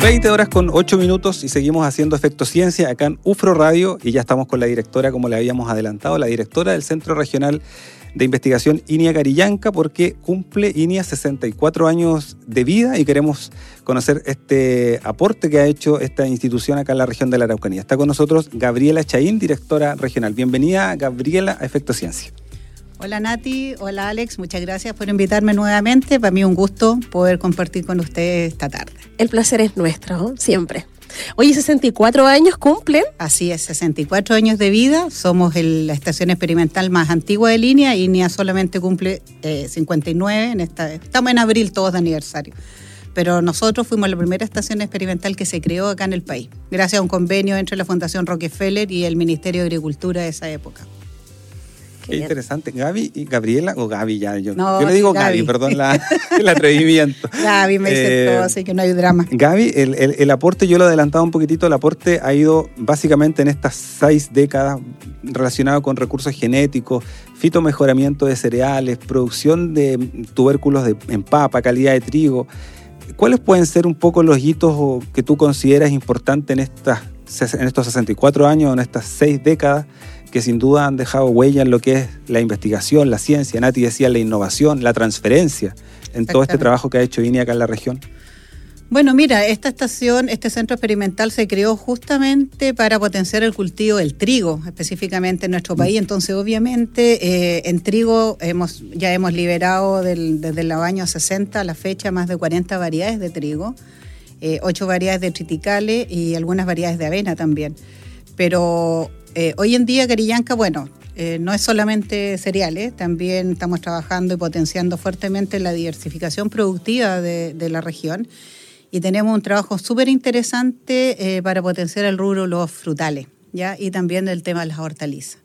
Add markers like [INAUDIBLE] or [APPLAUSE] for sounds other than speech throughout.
20 horas con 8 minutos y seguimos haciendo Efecto Ciencia acá en UFRO Radio y ya estamos con la directora, como le habíamos adelantado, la directora del Centro Regional de Investigación INIA Carillanca porque cumple INIA 64 años de vida y queremos conocer este aporte que ha hecho esta institución acá en la región de la Araucanía. Está con nosotros Gabriela Chaín, directora regional. Bienvenida, Gabriela, a Efecto Ciencia. Hola Nati, hola Alex, muchas gracias por invitarme nuevamente. Para mí un gusto poder compartir con ustedes esta tarde. El placer es nuestro, siempre. Hoy 64 años cumplen. Así es, 64 años de vida. Somos la estación experimental más antigua de línea. y INEA solamente cumple 59. Eh, en esta, estamos en abril todos de aniversario. Pero nosotros fuimos la primera estación experimental que se creó acá en el país, gracias a un convenio entre la Fundación Rockefeller y el Ministerio de Agricultura de esa época. Qué interesante. Gaby y Gabriela, o Gaby ya, yo, yo le digo Gaby, perdón la, [LAUGHS] el atrevimiento. Gaby me dice todo, eh, así que no hay drama. Gaby, el, el, aporte, yo lo he adelantado un poquitito, el aporte ha ido básicamente en estas seis décadas relacionado con recursos genéticos, fitomejoramiento de cereales, producción de tubérculos de, en papa, calidad de trigo. ¿Cuáles pueden ser un poco los hitos que tú consideras importantes en, estas, en estos 64 años, en estas seis décadas? Que sin duda han dejado huella en lo que es la investigación, la ciencia. Nati decía la innovación, la transferencia en todo este trabajo que ha hecho INE acá en la región. Bueno, mira, esta estación, este centro experimental se creó justamente para potenciar el cultivo del trigo, específicamente en nuestro país. Entonces, obviamente, eh, en trigo hemos, ya hemos liberado desde el año 60 a la fecha más de 40 variedades de trigo, eh, 8 variedades de triticales y algunas variedades de avena también. Pero eh, hoy en día Carillanca, bueno, eh, no es solamente cereales, también estamos trabajando y potenciando fuertemente la diversificación productiva de, la región y tenemos un trabajo súper interesante eh, para potenciar el rubro los frutales ¿ya? y también el tema de las hortalizas.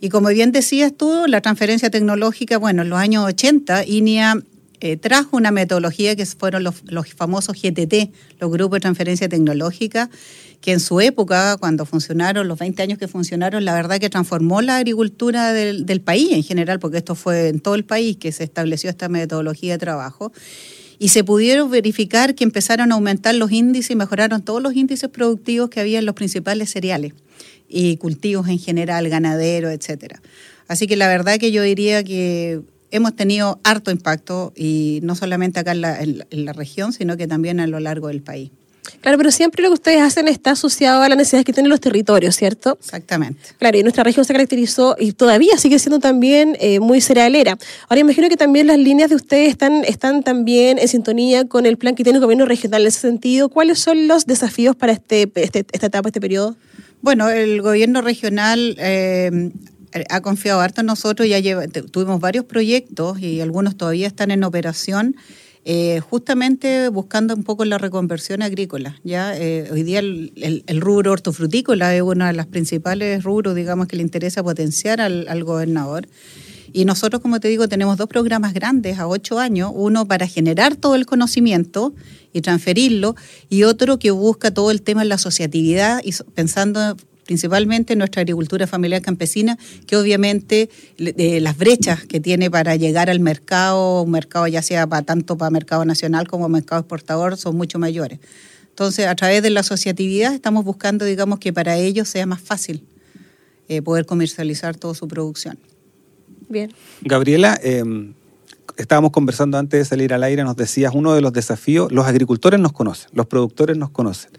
Y como bien decías tú, la transferencia tecnológica, bueno, en los años 80 INIA trajo una metodología que fueron los, los famosos GTT, los grupos de transferencia tecnológica, que en su época, cuando funcionaron, los 20 años que funcionaron, la verdad que transformó la agricultura del, país en general, porque esto fue en todo el país que se estableció esta metodología de trabajo y se pudieron verificar que empezaron a aumentar los índices y mejoraron todos los índices productivos que había en los principales cereales y cultivos en general, ganaderos, etcétera. Así que la verdad que yo diría que hemos tenido harto impacto y no solamente acá en la región, sino que también a lo largo del país. Claro, pero siempre lo que ustedes hacen está asociado a las necesidades que tienen los territorios, ¿cierto? Exactamente. Claro, y nuestra región se caracterizó y todavía sigue siendo también eh, muy cerealera. Ahora imagino que también las líneas de ustedes están, están también en sintonía con el plan que tiene el gobierno regional en ese sentido. ¿Cuáles son los desafíos para este, este esta etapa, este periodo? Bueno, el gobierno regional eh, ha confiado harto en nosotros, ya tuvimos varios proyectos y algunos todavía están en operación. Eh, justamente buscando un poco la reconversión agrícola. ¿ya? Eh, hoy día el, rubro hortofrutícola es uno de los principales rubros, que le interesa potenciar al, gobernador. Y nosotros, como te digo, tenemos dos programas grandes a ocho años, uno para generar todo el conocimiento y transferirlo, y otro que busca todo el tema de la asociatividad y pensando principalmente nuestra agricultura familiar campesina, que obviamente las brechas que tiene para llegar al mercado, un mercado ya sea para, tanto para mercado nacional como mercado exportador, son mucho mayores. Entonces, a través de la asociatividad estamos buscando, digamos, que para ellos sea más fácil eh, poder comercializar toda su producción. Bien. Gabriela, em, estábamos conversando antes de salir al aire, nos decías, uno de los desafíos, los agricultores nos conocen, los productores nos conocen.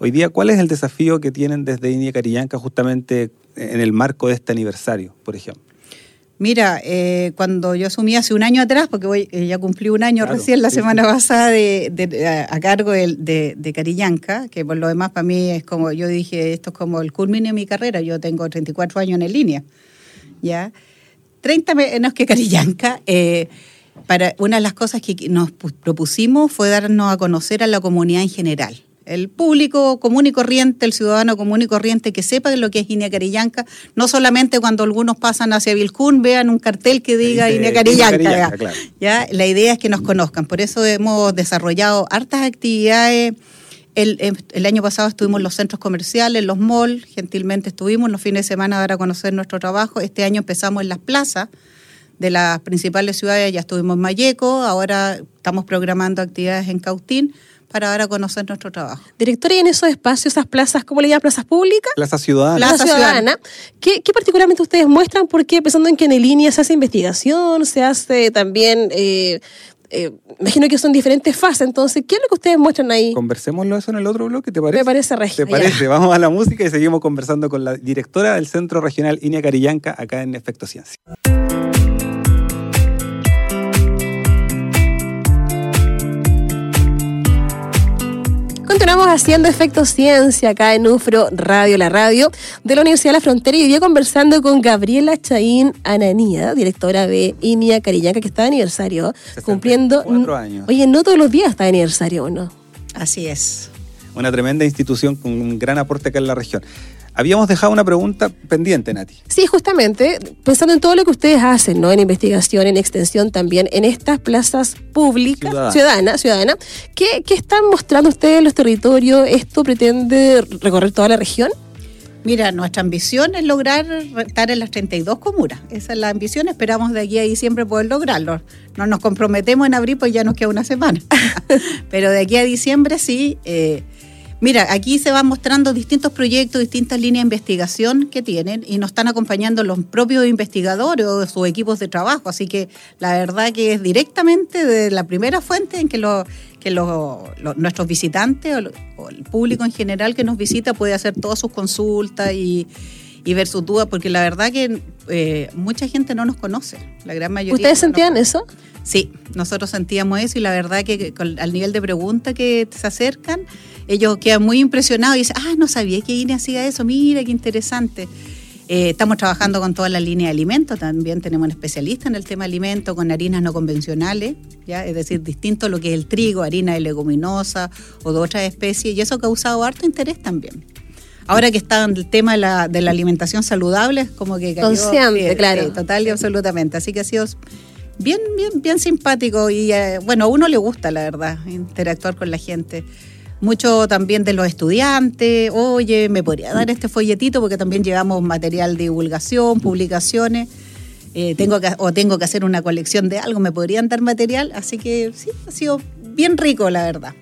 Hoy día, ¿cuál es el desafío que tienen desde India Carillanca justamente en el marco de este aniversario, por ejemplo? Mira, eh, cuando yo asumí hace un año atrás, porque voy, eh, ya cumplí un año recién la semana pasada de, a, cargo de, de, Carillanca, que por lo demás para mí es como, yo dije, esto es como el culmine de mi carrera, yo tengo 34 años en línea, ¿ya? 30 menos que Carillanca. Eh, para, una de las cosas que nos propusimos fue darnos a conocer a la comunidad en general el público común y corriente, el ciudadano común y corriente que sepa lo que es Inia Carillanca, no solamente cuando algunos pasan hacia Vilcún vean un cartel que diga Dice Inia Inia Carillanca. Carillanca, ya. claro. Ya, La idea es que nos conozcan, por eso hemos desarrollado hartas actividades. El, em, el año pasado estuvimos en los centros comerciales, en los malls, gentilmente estuvimos los fines de semana a dar a conocer nuestro trabajo. Este año empezamos en las plazas de las principales ciudades, ya estuvimos en Mayeco, ahora estamos programando actividades en Cautín para dar a conocer nuestro trabajo. Directora, y en esos espacios, esas plazas, ¿cómo le llaman? ¿Plazas públicas? Plaza Ciudadana. Plaza Ciudadana. ¿Qué, qué particularmente ustedes muestran? Porque pensando en que en línea se hace investigación, se hace también, eh, eh, imagino que son diferentes fases, entonces, ¿qué es lo que ustedes muestran ahí? Conversémoslo eso en el otro bloque, ¿te parece? Me parece regio. ¿Te ya. parece? Vamos a la música y seguimos conversando con la directora del Centro Regional Inia Carillanca acá en Efecto Ciencia. Continuamos haciendo Efecto Ciencia acá en UFRO Radio, la radio de la Universidad de la Frontera y hoy día conversando con Gabriela Chaín Ananía, directora de INIA Carillanca, que está de aniversario, 64 cumpliendo... años. Oye, no todos los días está de aniversario, ¿o ¿no? Así es. Una tremenda institución con un gran aporte acá en la región. Habíamos dejado una pregunta pendiente, Nati. Sí, justamente, pensando en todo lo que ustedes hacen, ¿no? En investigación, en extensión también, en estas plazas públicas, Ciudadana. ciudadanas, ciudadana, ¿qué, qué están mostrando ustedes en los territorios? ¿Esto pretende recorrer toda la región? Mira, nuestra ambición es lograr estar en las 32 comunas. Esa es la ambición. Esperamos de aquí a diciembre poder lograrlo. No nos comprometemos en abril, pues ya nos queda una semana. [LAUGHS] Pero de aquí a diciembre sí. eh, mira, aquí se van mostrando distintos proyectos, distintas líneas de investigación que tienen y nos están acompañando los propios investigadores o sus equipos de trabajo. Así que la verdad que es directamente de la primera fuente en que lo que lo- nuestros visitantes o, o el público en general que nos visita puede hacer todas sus consultas y, y ver sus dudas, porque la verdad que eh, mucha gente no nos conoce, la gran mayoría. ¿Ustedes sentían eso? Sí, nosotros sentíamos eso y la verdad que que con- al nivel de pregunta que se acercan, ellos quedan muy impresionados y dicen, ah, no sabía que INE hacía eso, mira qué interesante. Eh, estamos trabajando con toda la línea de alimentos, también tenemos un especialista en el tema de alimentos con harinas no convencionales, ¿ya? es decir, distinto a lo que es el trigo, harina de leguminosa o de otras especies, y eso ha causado harto interés también. Ahora que está en el tema de la, de la alimentación saludable, es como que... cayó- Consciente, claro. sí, total y absolutamente. Así que ha sido bien, bien, bien simpático y eh, bueno, a uno le gusta, la verdad, interactuar con la gente. Mucho también de los estudiantes, oye, me podría dar este folletito porque también llevamos material de divulgación, publicaciones, eh, tengo que, o tengo que hacer una colección de algo, me podrían dar material, así que sí, ha sido bien rico, la verdad.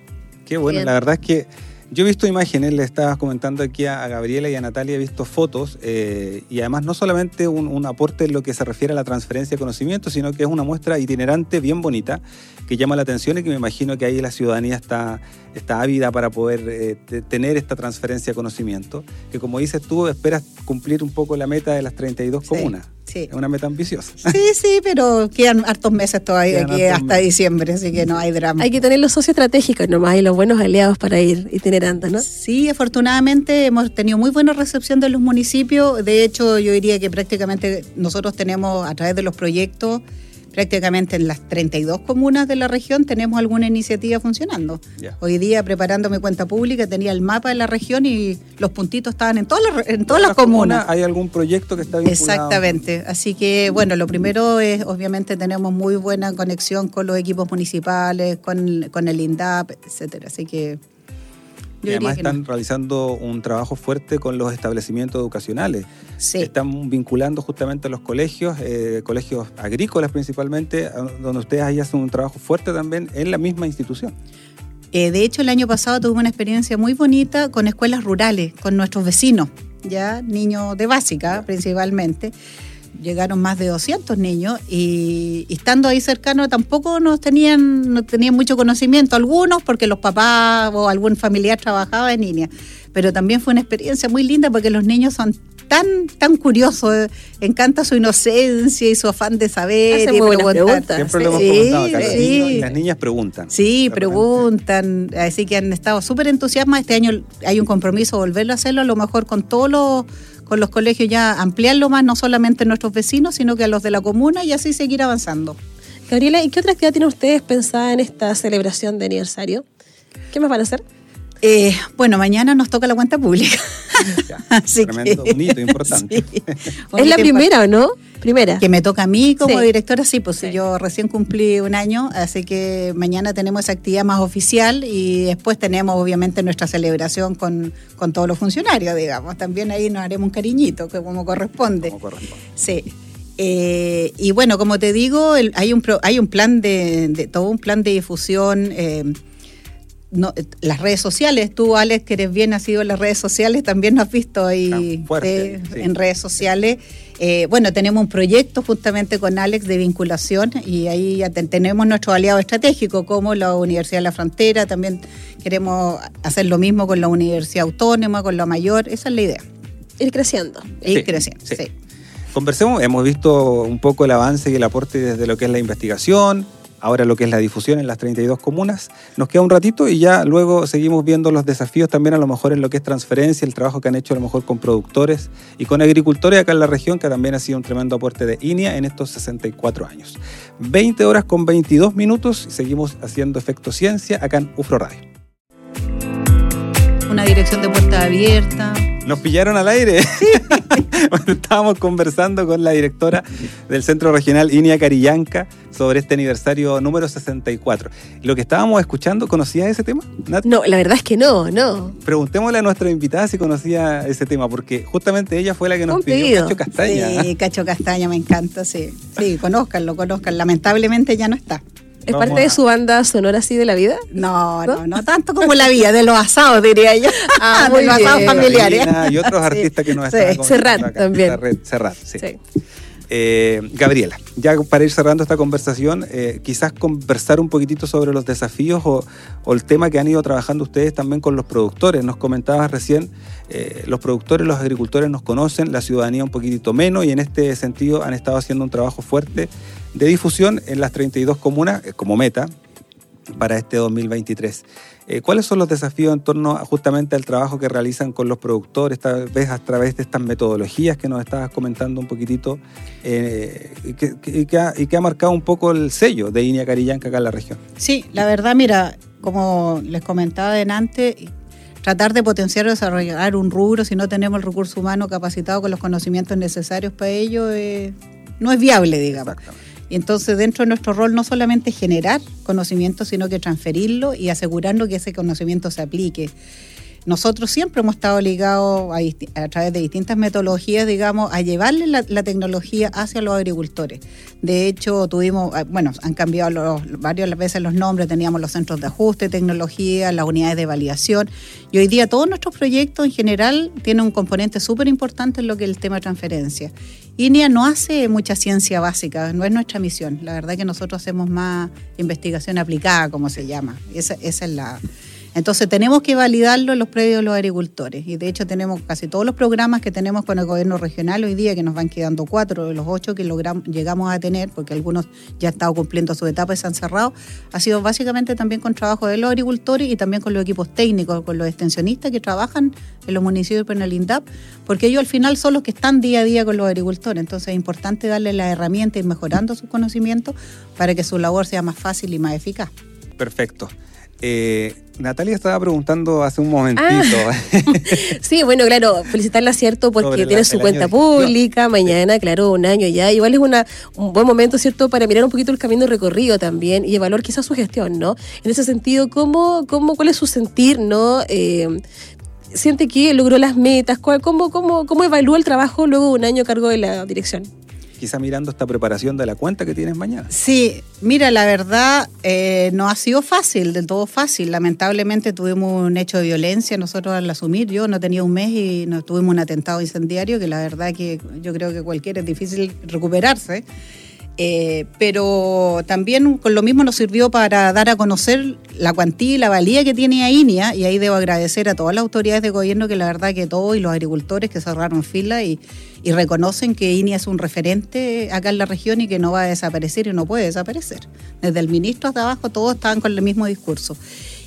Qué bueno, Bien. la verdad es que yo he visto imágenes, le estaba comentando aquí a, Gabriela y a Natalia, he visto fotos eh, y además no solamente un, un aporte en lo que se refiere a la transferencia de conocimiento, sino que es una muestra itinerante bien bonita que llama la atención y que me imagino que ahí la ciudadanía está, está ávida para poder eh, te- tener esta transferencia de conocimiento, que como dices tú, esperas cumplir un poco la meta de las 32 Sí, comunas. Sí. Es una meta ambiciosa. [LAUGHS] Sí, sí, pero quedan hartos meses todavía Quedan aquí hasta meses. diciembre, así que no hay drama. Hay que tener los socios estratégicos nomás y los buenos aliados para ir itinerando, ¿no? Sí, afortunadamente hemos tenido muy buena recepción de los municipios. De hecho, yo diría que prácticamente nosotros tenemos a través de los proyectos, prácticamente en las 32 comunas de la región tenemos alguna iniciativa funcionando. Hoy día, preparando mi cuenta pública, tenía el mapa de la región y los puntitos estaban en todas las, en todas las comunas. ¿Hay algún proyecto que está vinculado? Exactamente. Así que, bueno, lo primero es, obviamente, tenemos muy buena conexión con los equipos municipales, con, con el INDAP, etcétera. Así que. Y yo además no. están realizando un trabajo fuerte con los establecimientos educacionales. Sí. Están vinculando justamente a los colegios, eh, colegios agrícolas principalmente, donde ustedes ahí hacen un trabajo fuerte también en la misma institución. Eh, de hecho, el año pasado tuve una experiencia muy bonita con escuelas rurales, con nuestros vecinos, ya niños de básica principalmente. Llegaron más de 200 niños y, y estando ahí cercano tampoco nos tenían, no tenían mucho conocimiento, algunos porque los papás o algún familiar trabajaba en línea, pero también fue una experiencia muy linda porque los niños son tan, tan curiosos, eh, encanta su inocencia y su afán de saber. Hacen y muy buenas preguntar. preguntas. Siempre lo hemos Sí, comentado acá. Los sí. niños las niñas preguntan. Sí, De preguntan, así que han estado súper entusiasmados. Este año hay un compromiso volverlo a hacerlo, a lo mejor con todos los, con los colegios ya ampliarlo más, no solamente a nuestros vecinos, sino que a los de la comuna y así seguir avanzando. Gabriela, ¿y qué otra actividad tienen ustedes pensada en esta celebración de aniversario? ¿Qué más van a hacer? Eh, bueno, mañana nos toca la cuenta pública. [LAUGHS] Ya, [LAUGHS] tremendo, un hito importante. [LAUGHS] Sí. Es la primera, ¿o no? Primera. Que me toca a mí como Sí. directora, sí, pues Sí. yo recién cumplí un año, así que mañana tenemos esa actividad más oficial y después tenemos obviamente nuestra celebración con, con todos los funcionarios, digamos. También ahí nos haremos un cariñito, que como corresponde. Como corresponde. Sí. Eh, y bueno, como te digo, el- hay, un pro- hay un plan de, de- todo un plan de difusión. eh, no, las redes sociales, tú Alex, que eres bien nacido en las redes sociales, también nos has visto ahí Ah, fuerte, eh, sí. en redes sociales. Eh, bueno, tenemos un proyecto justamente con Alex de vinculación y ahí ya tenemos nuestro aliado estratégico como la Universidad de la Frontera, también queremos hacer lo mismo con la Universidad Autónoma, con la Mayor, esa es la idea, Ir creciendo. ir Sí, creciendo. sí. sí. Conversemos, hemos visto un poco el avance y el aporte desde lo que es la investigación, ahora lo que es la difusión en las 32 comunas. Nos queda un ratito y ya luego seguimos viendo los desafíos también a lo mejor en lo que es transferencia, el trabajo que han hecho a lo mejor con productores y con agricultores acá en la región, que también ha sido un tremendo aporte de INEA en estos 64 años. 20 horas con 22 minutos y seguimos haciendo Efecto Ciencia acá en UFRO Radio. Una dirección de puerta abierta. Nos pillaron al aire. [LAUGHS] Estábamos conversando con la directora del Centro Regional INIA Carillanca sobre este aniversario número 64. Lo que estábamos escuchando, ¿conocía ese tema? Nat? No, la verdad es que no, no. Preguntémosle a nuestra invitada si conocía ese tema, porque justamente ella fue la que nos Un pidió pedido. Cacho Castaña. Sí, Cacho Castaña, me encanta, sí. Sí, conózcanlo, conozcan. Lamentablemente ya no está. ¿Es Vamos parte de su banda sonora así de la vida? No, ¿No? no, no tanto como la vida, de los asados, diría yo. [LAUGHS] Ah, [LAUGHS] de muy los asados bien. familiares. Y otros [LAUGHS] Sí, artistas que nos sí. están Serrat también. Serrat, sí. Sí. Eh, Gabriela, ya para ir cerrando esta conversación, eh, quizás conversar un poquitito sobre los desafíos o, o el tema que han ido trabajando ustedes también con los productores. Nos comentabas recién, eh, los productores, los agricultores nos conocen, la ciudadanía un poquitito menos y en este sentido han estado haciendo un trabajo fuerte de difusión en las 32 comunas eh, como meta para este 2023. Eh, ¿Cuáles son los desafíos en torno a, justamente al trabajo que realizan con los productores, tal vez a través de estas metodologías que nos estabas comentando un poquitito eh, y, que, que- y que ha, y que ha marcado un poco el sello de Iña Carillanca acá en la región? Sí, la verdad, mira, como les comentaba delante, tratar de potenciar o desarrollar un rubro si no tenemos el recurso humano capacitado con los conocimientos necesarios para ello eh, no es viable, digamos. Exactamente. Y entonces dentro de nuestro rol no solamente generar conocimiento, sino que transferirlo y asegurarnos que ese conocimiento se aplique. Nosotros siempre hemos estado ligados a, través de distintas metodologías, digamos, a llevarle la, tecnología hacia los agricultores. De hecho, tuvimos, ah, bueno, han cambiado varias veces los nombres, teníamos los centros de ajuste, tecnología, las unidades de validación, y hoy día todos nuestros proyectos en general tienen un componente súper importante en lo que es el tema de transferencia. INEA no hace mucha ciencia básica, no es nuestra misión. La verdad que nosotros hacemos más investigación aplicada, como se llama. Esa, esa es la... Entonces tenemos que validarlo en los predios de los agricultores. Y de hecho tenemos casi todos los programas que tenemos con el gobierno regional hoy día, que nos van quedando cuatro de los ocho que logramos, llegamos a tener, porque algunos ya han estado cumpliendo su etapa y se han cerrado, ha sido básicamente también con trabajo de los agricultores y también con los equipos técnicos, con los extensionistas que trabajan en los municipios en el INDAP, porque ellos al final son los que están día a día con los agricultores. Entonces es importante darles las herramientas y mejorando sus conocimientos para que su labor sea más fácil y más eficaz. Perfecto. Eh, Natalia estaba preguntando hace un momentito. [LAUGHS] Sí, bueno, claro, felicitarla, ¿cierto? Porque la- tiene su cuenta pública, mañana, claro, un año ya. Igual es una, un buen momento, ¿cierto?, para mirar un poquito el camino recorrido también y evaluar quizás su gestión, ¿no? En ese sentido, ¿cómo, cómo, ¿cuál es su sentir, ¿no? Eh, ¿Siente que logró las metas? ¿Cuál- ¿Cómo, cómo, ¿Cómo evalúa el trabajo luego de un año a cargo de la dirección? Quizá mirando esta preparación de la cuenta que tienes mañana. Sí, mira, la verdad eh, no ha sido fácil, del todo fácil. Lamentablemente tuvimos un hecho de violencia nosotros al asumir. Yo no tenía un mes y nos tuvimos un atentado incendiario que la verdad que yo creo que cualquiera es difícil recuperarse. Eh, pero también con lo mismo nos sirvió para dar a conocer la cuantía y la valía que tiene AINIA y ahí debo agradecer a todas las autoridades de gobierno que la verdad que todos y los agricultores que cerraron fila y, y reconocen que INIA es un referente acá en la región y que no va a desaparecer y no puede desaparecer. Desde el ministro hasta abajo todos estaban con el mismo discurso.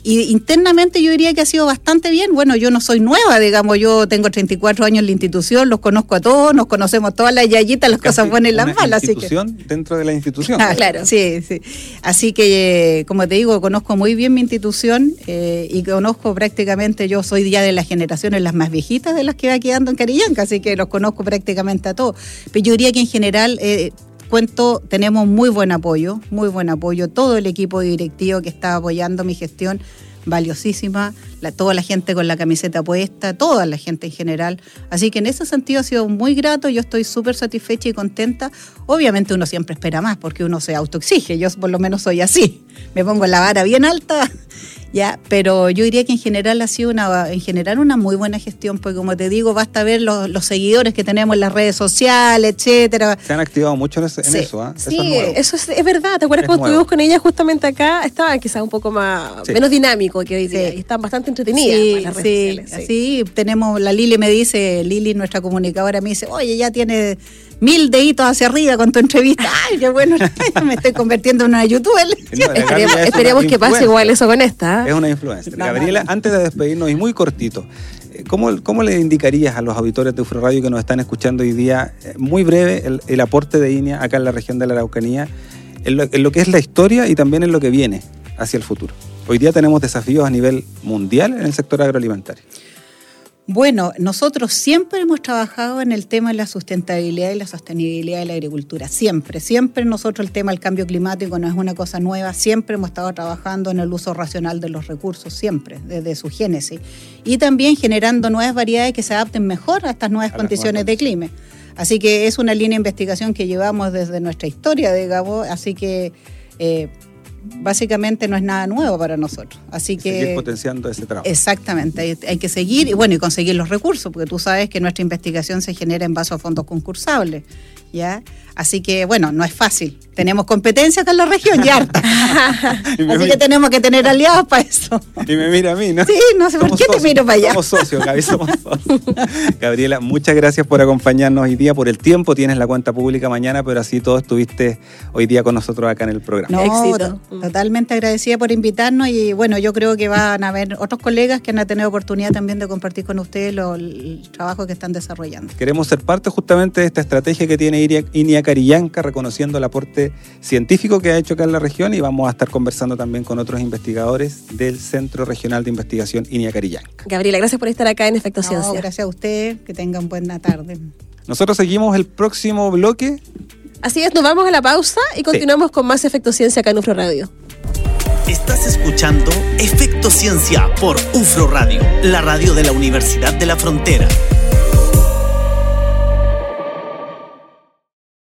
Y internamente yo diría que ha sido bastante bien. Bueno, yo no soy nueva, digamos, yo tengo 34 años en la institución, los conozco a todos, nos conocemos todas las yayitas, las cosas buenas y las malas. institución dentro de la institución. Ah, claro, sí, sí. Así que, como te digo, conozco muy bien mi institución eh, y conozco prácticamente, yo soy ya de las generaciones las más viejitas de las que va quedando en Carillanca, así que los conozco prácticamente a todos. Pero yo diría que en general... Eh, cuento, tenemos muy buen apoyo, muy buen apoyo. Todo el equipo directivo que está apoyando mi gestión, valiosísima. La, toda la gente con la camiseta puesta, toda la gente en general. Así que en ese sentido ha sido muy grato. Yo estoy súper satisfecha y contenta. Obviamente uno siempre espera más porque uno se autoexige. Yo por lo menos soy así. Me pongo la vara bien alta [LAUGHS] ya, pero yo diría que en general ha sido una, en general una muy buena gestión, porque como te digo, basta ver los, seguidores que tenemos en las redes sociales, etcétera. Se han activado mucho en, eso, ¿ah? Sí, eso es, verdad. ¿Te acuerdas cuando estuvimos con ella justamente acá? Estaban quizás un poco más menos dinámico que hoy día y están bastante entretenidas. Sí, sí, sí, tenemos, la Lili me dice, Lili, nuestra comunicadora, me dice, oye, ya tiene mil deditos hacia arriba con tu entrevista. [LAUGHS] Ay, qué bueno, [LAUGHS] me estoy convirtiendo en una youtuber. esperemos, que pase igual eso con esta. ¿ah? Es una influencia. Gabriela, antes de despedirnos, y muy cortito, eh, ¿cómo, cómo le indicarías a los auditores de Ufro Radio que nos están escuchando hoy día, eh, muy breve, el, aporte de INEA acá en la región de la Araucanía, en lo que es la historia y también en lo que viene hacia el futuro? Hoy día tenemos desafíos a nivel mundial en el sector agroalimentario. Bueno, nosotros siempre hemos trabajado en el tema de la sustentabilidad y la sostenibilidad de la agricultura. Siempre, siempre nosotros el tema del cambio climático no es una cosa nueva. Siempre hemos estado trabajando en el uso racional de los recursos, siempre, desde su génesis. Y también generando nuevas variedades que se adapten mejor a estas nuevas condiciones de clima. Así que es una línea de investigación que llevamos desde nuestra historia, digamos. Así que eh, básicamente no es nada nuevo para nosotros. Así que seguir potenciando ese trabajo. Exactamente, hay, hay, que seguir y bueno, y conseguir los recursos, porque tú sabes que nuestra investigación se genera en base a fondos concursables, ¿ya? Así que, bueno, no es fácil. Tenemos competencia acá en la región y harta. [LAUGHS] Así que tenemos que tener aliados para eso. Y me mira a mí, ¿no? Sí, no sé por qué te miro para allá. Somos socios, Gaby, somos socios. [LAUGHS] Gabriela, muchas gracias por acompañarnos hoy día, por el tiempo. Tienes la cuenta pública mañana, pero así todo estuviste hoy día con nosotros acá en el programa. No, Éxito. totalmente agradecida por invitarnos y bueno, yo creo que van a haber otros colegas que han tenido oportunidad también de compartir con ustedes el trabajo que están desarrollando. Queremos ser parte justamente de esta estrategia que tiene INIAC Carillanca, reconociendo el aporte científico que ha hecho acá en la región y vamos a estar conversando también con otros investigadores del Centro Regional de Investigación INIA Carillanca. Gabriela, gracias por estar acá en Efecto Ciencia. Gracias a usted, que tengan buena tarde. Nosotros seguimos el próximo bloque. Así es, nos vamos a la pausa y continuamos con más Efecto Ciencia acá en UFRO Radio. Estás escuchando Efecto Ciencia por UFRO Radio, la radio de la Universidad de la Frontera.